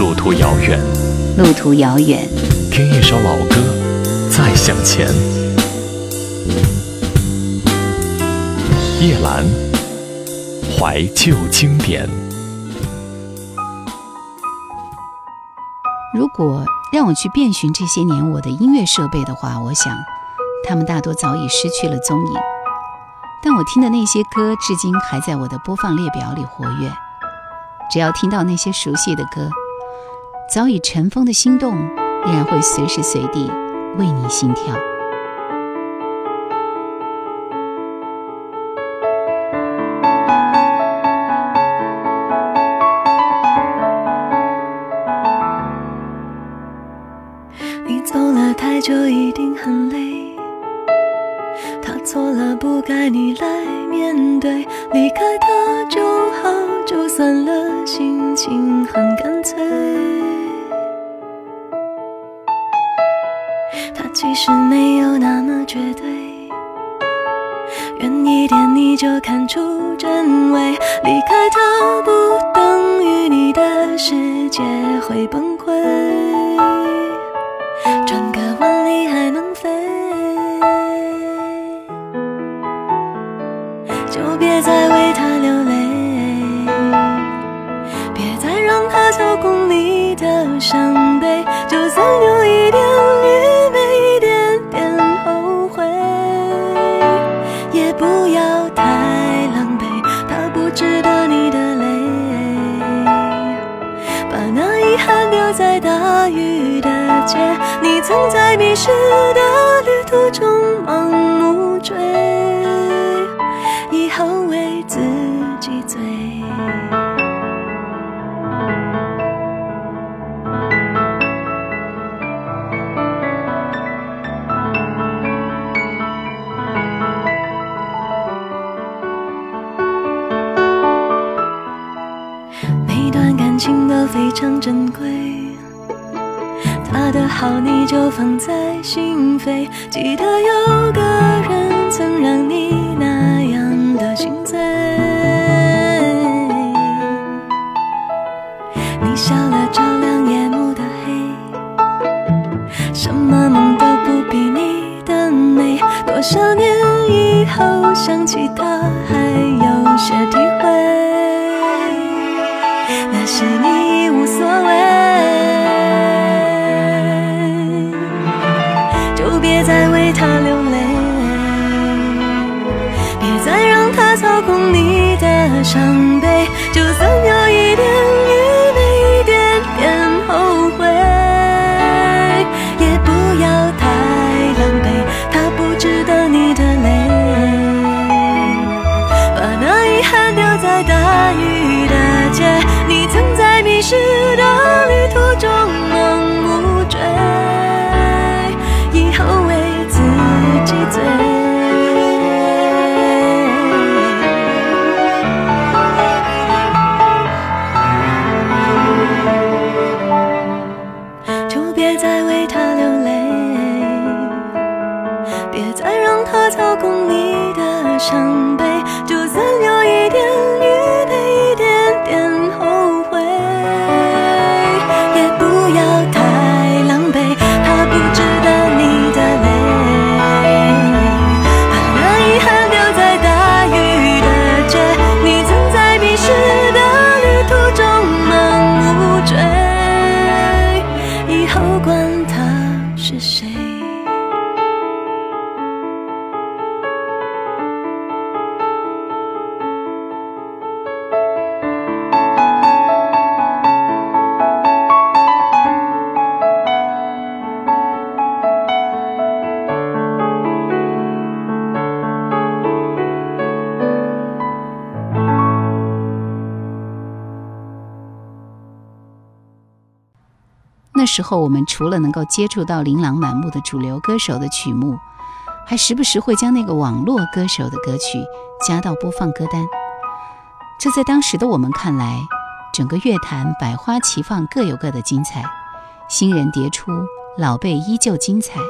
路途遥远，路途遥远，听一首老歌，再向前。夜阑，怀旧经典。如果让我去遍寻这些年我的音乐设备的话，我想，他们大多早已失去了踪影。但我听的那些歌，至今还在我的播放列表里活跃。只要听到那些熟悉的歌，早已尘封的心动，依然会随时随地为你心跳。你走了太久，一定很累。他错了，不该你来面对。你还能飞。就别再为曾在迷失的旅途中盲目追。以后为自己醉。每段感情都非常珍贵，他的好你就放在心扉。记得有个人曾让你那样的心醉，你笑了照亮夜幕的黑，什么梦都不比你的美。多少年以后想起他，还有些体伤悲。就算有一点愚昧，一点点后悔，也不要太狼狈，他不值得你的泪。把那遗憾留在大雨的街，你曾在迷失的时候，我们除了能够接触到琳琅满目的主流歌手的曲目，还时不时会将那个网络歌手的歌曲加到播放歌单。这在当时的我们看来，整个乐坛百花齐放，各有各的精彩，新人迭出，老辈依旧精彩，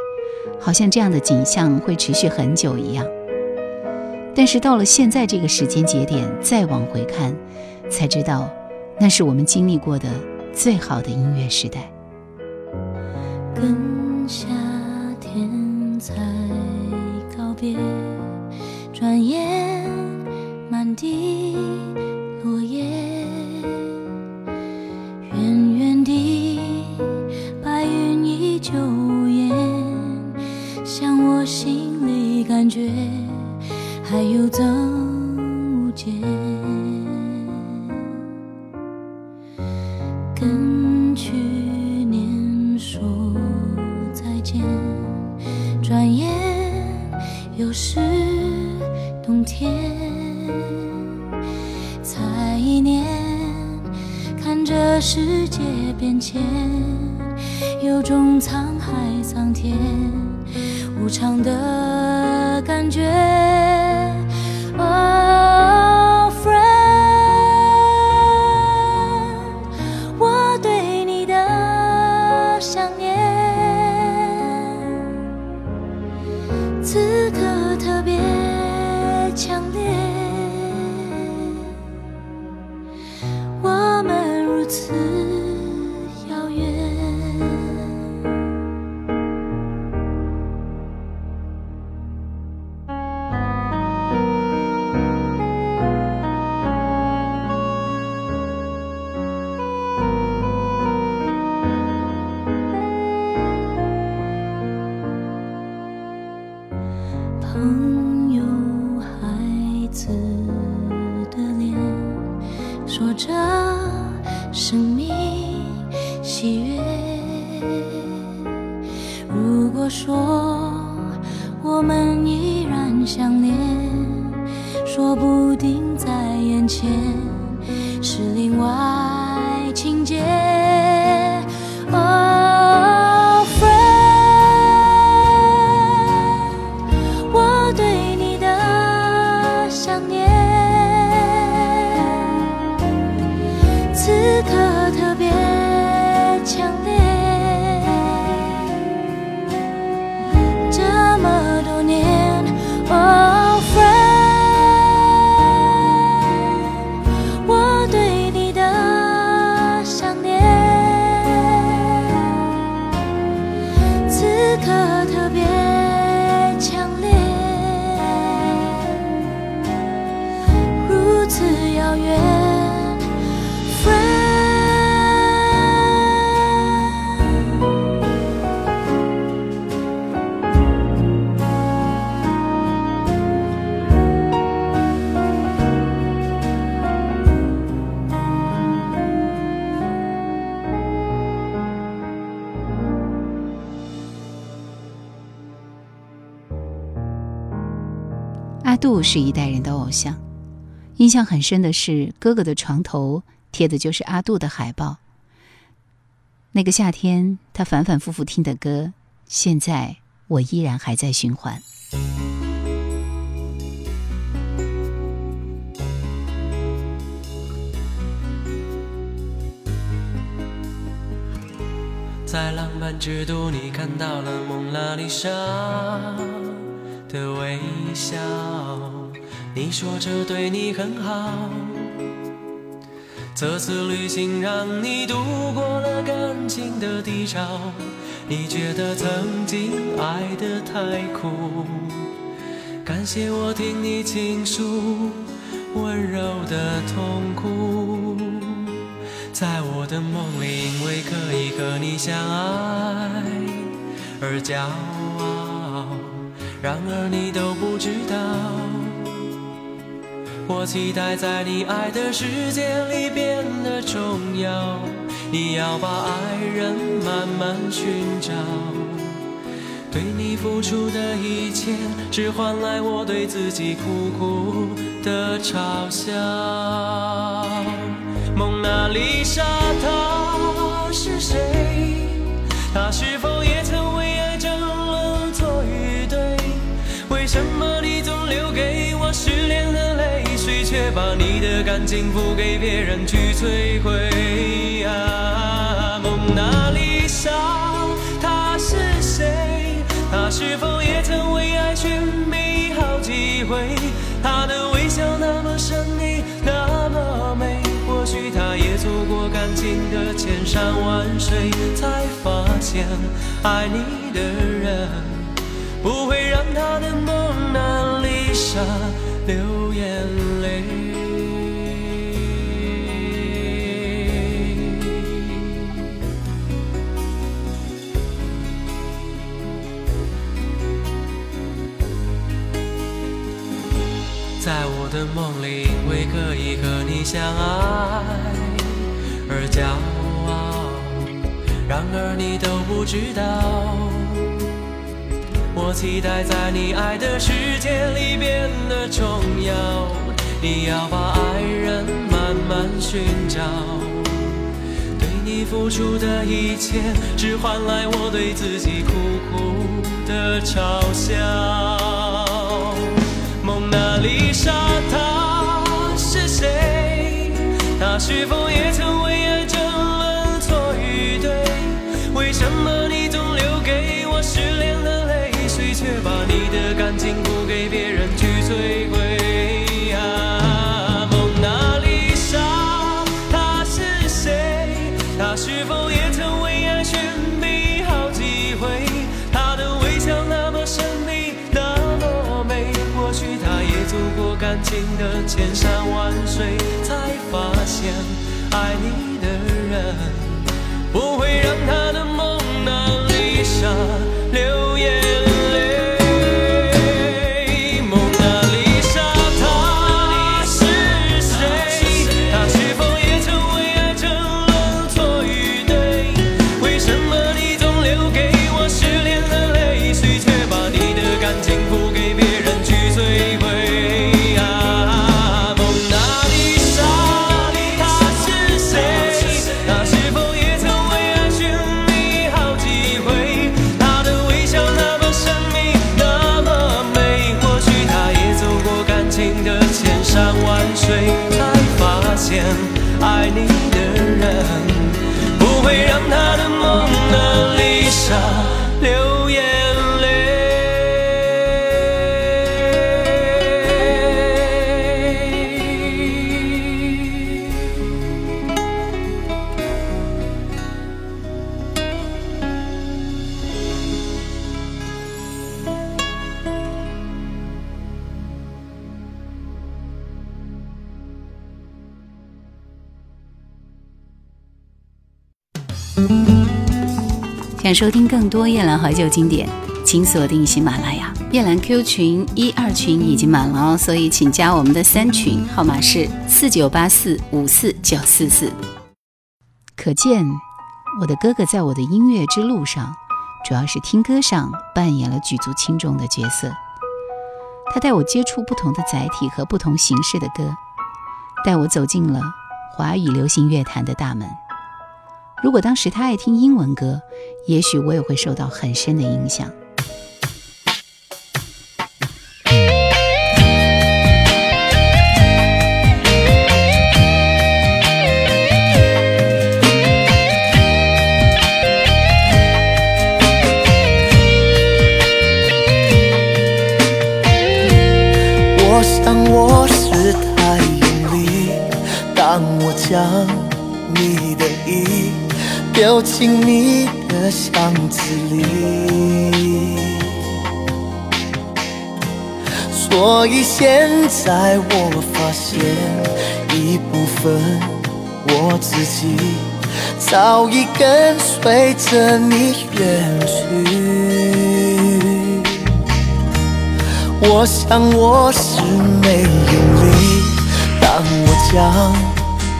好像这样的景象会持续很久一样。但是到了现在这个时间节点，再往回看，才知道，那是我们经历过的最好的音乐时代。跟夏天才告别，转眼满地落叶，远远地白云依旧无言，像我心里感觉还有增特别强烈。杜是一代人的偶像，印象很深的是哥哥的床头贴的就是阿杜的海报。那个夏天，他反反复复听的歌，现在我依然还在循环。在浪漫之都，你看到了蒙娜丽莎的微笑。你说这对你很好，这次旅行让你度过了感情的低潮。你觉得曾经爱得太苦，感谢我听你倾诉温柔的痛苦。在我的梦里，因为可以和你相爱而骄傲，然而你都不知道，我期待在你爱的世界里变得重要。你要把爱人慢慢寻找，对你付出的一切，只换来我对自己苦苦的嘲笑。蒙娜丽莎，她是谁？她是否把你的感情付给别人去摧毁？啊，蒙娜丽莎，她是谁？她是否也曾为爱寻觅好几回？她的微笑那么神秘，那么美。或许他也走过感情的千山万水，才发现爱你的人不会让他的蒙娜丽莎流眼泪。在我的梦里，因为可以和你相爱而骄傲。然而你都不知道，我期待在你爱的世界里变得重要。你要把爱人慢慢寻找，对你付出的一切，只换来我对自己苦苦的嘲笑。蒙娜丽莎，她是谁？她是否也曾为爱争论错与对？为什么你的感情不给别人去摧毁？啊，蒙娜丽莎，她是谁？她是否也曾为爱寻觅好几回？她的微笑那么神秘，那么美，或许她也走过感情的千山万水，想收听更多夜兰怀旧经典，请锁定喜马拉雅。夜兰 Q 群一二群已经满了哦，所以请加我们的三群，号码是四九八四五四九四四。可见，我的哥哥在我的音乐之路上，主要是听歌上扮演了举足轻重的角色。他带我接触不同的载体和不同形式的歌，带我走进了华语流行乐坛的大门。如果当时他爱听英文歌，也许我也会受到很深的影响。进你的箱子里，所以现在我发现一部分我自己早已跟随着你远去。我想我是没用力，当我将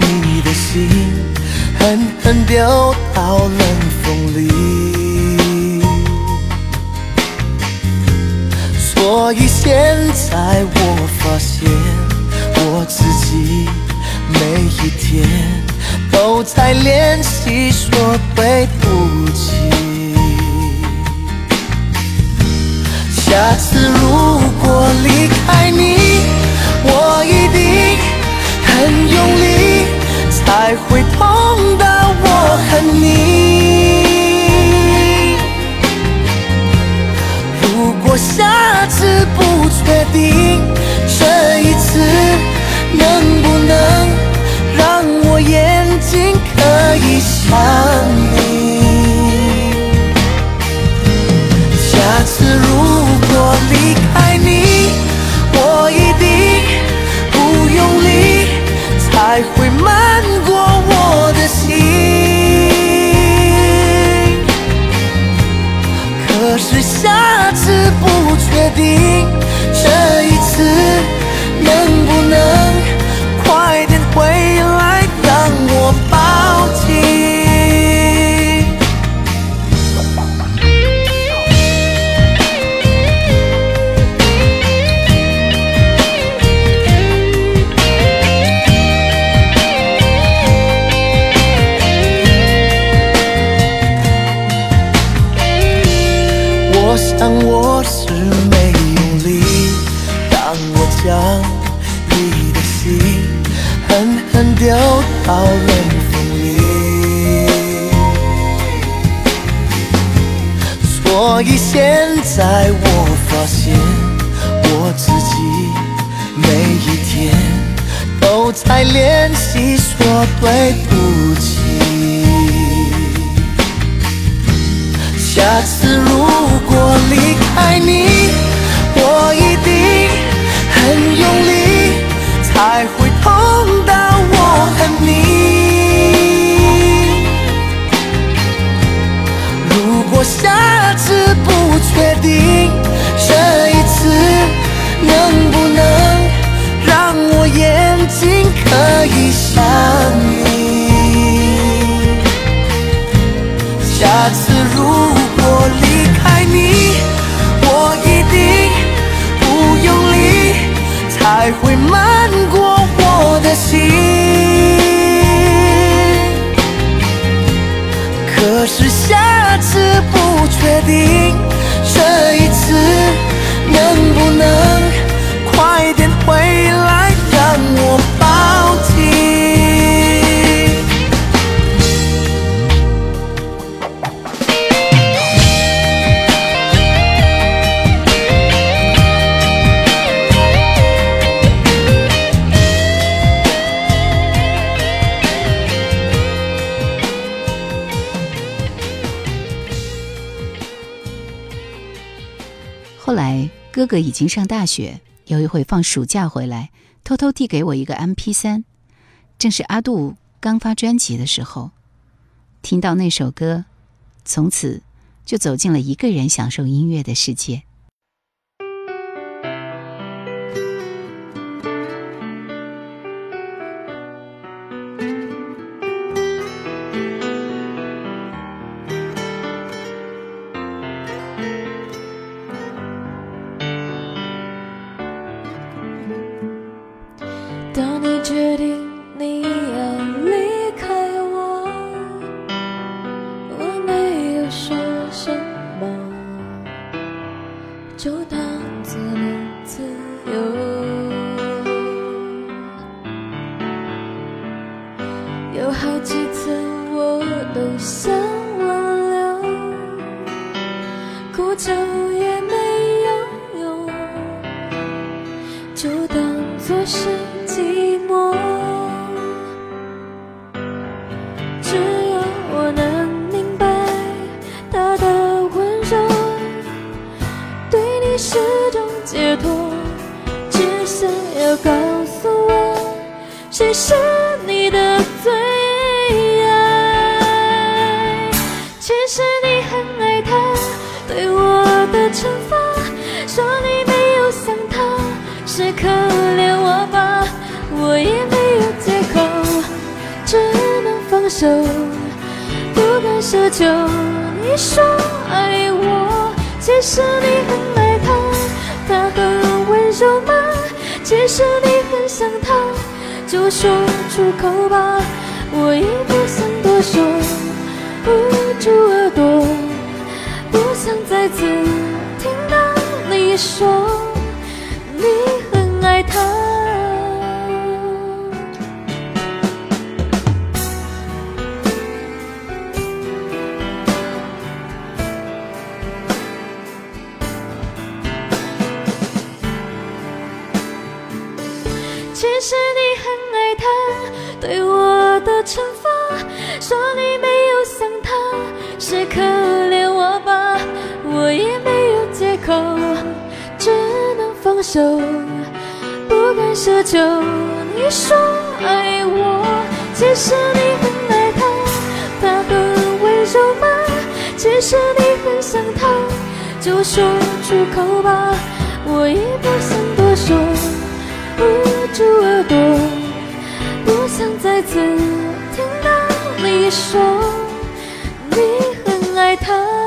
你的心狠狠丢到冷风里，所以现在我发现我自己每一天都在练习说对不起。下次如果离开你，我一定很用力，才会痛恨你。如果下次不确定，这一次能不能让我眼睛可以相到冷风里，所以现在我发现我自己每一天都在练习说对不起。下次如果离开你，我一定不哥已经上大学，有一回放暑假回来，偷偷递给我一个 MP 三，正是阿杜刚发专辑的时候。听到那首歌，从此就走进了一个人享受音乐的世界。当做你自由。手，不敢奢求。你说爱我，其实你很爱他，他很温柔吗？其实你很想他，就说出口吧，我也不想多说，捂住耳朵，不想再次听到你说就说出口吧，我也不想多说，捂住耳朵，不想再次听到你说你很爱他。